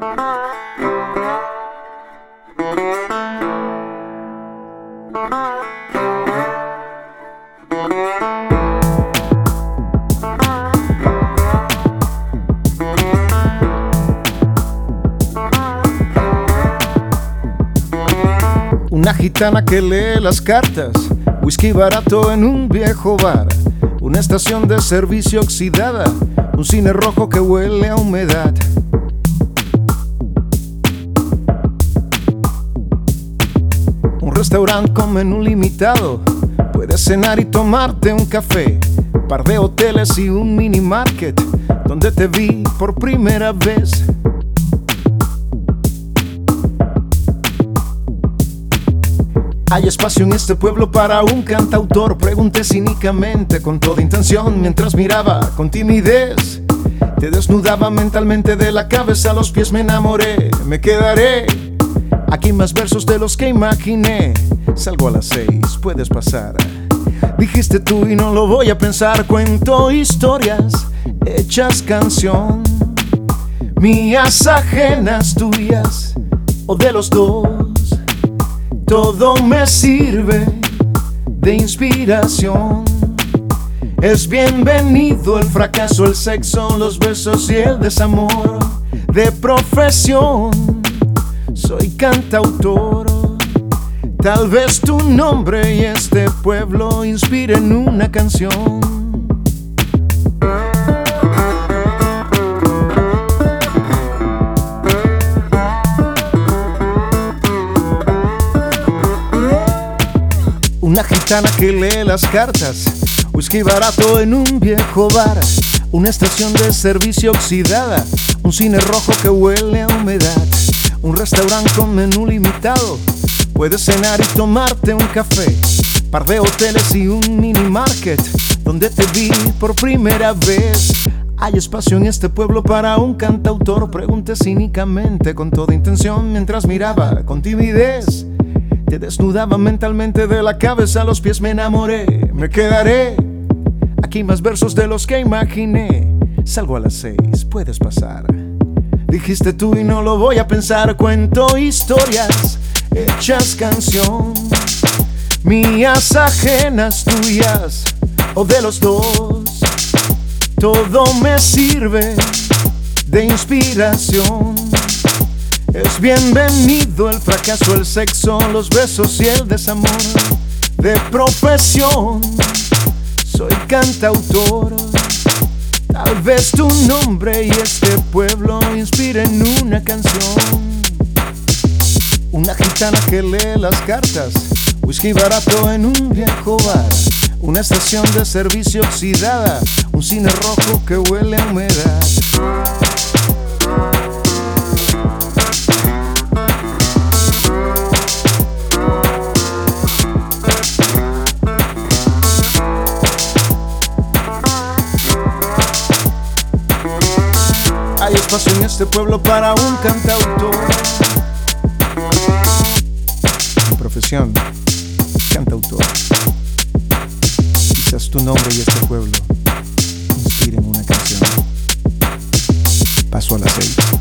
Una gitana que lee las cartas, whisky barato en un viejo bar, una estación de servicio oxidada, un cine rojo que huele a humedad. Restaurante con limitado, puedes cenar y tomarte un café, par de hoteles y un mini market, donde te vi por primera vez. Hay espacio en este pueblo para un cantautor, pregunté cínicamente con toda intención mientras miraba con timidez. Te desnudaba mentalmente de la cabeza a los pies, me enamoré, me quedaré. Aquí más versos de los que imaginé. Salgo a las seis, puedes pasar. Dijiste tú y no lo voy a pensar, cuento historias hechas canción. Mías ajenas, tuyas o de los dos. Todo me sirve de inspiración. Es bienvenido el fracaso, el sexo, los besos y el desamor. De profesión, soy cantautor. Tal vez tu nombre y este pueblo inspiren una canción. Una gitana que lee las cartas, whisky barato en un viejo bar, una estación de servicio oxidada, un cine rojo que huele a humedad, un restaurante con menú limitado, puedes cenar y tomarte un café, par de hoteles y un mini market, donde te vi por primera vez. Hay espacio en este pueblo para un cantautor, pregunté cínicamente con toda intención mientras miraba con timidez. Te desnudaba mentalmente de la cabeza a los pies, me enamoré, me quedaré. Aquí más versos de los que imaginé. Salgo a las seis, puedes pasar. Dijiste tú y no lo voy a pensar, cuento historias hechas canción. Mías ajenas, tuyas o de los dos. Todo me sirve de inspiración. Es bienvenido el fracaso, el sexo, los besos y el desamor. De profesión, soy cantautor. Tal tu nombre y este pueblo inspiren una canción. Una gitana que lee las cartas, whisky barato en un viejo bar. Una estación de servicio oxidada, un cine rojo que huele a humedad. Espacio en este pueblo para un cantautor. Profesión, cantautor. Quizás tu nombre y este pueblo inspiren una canción. Paso a las seis.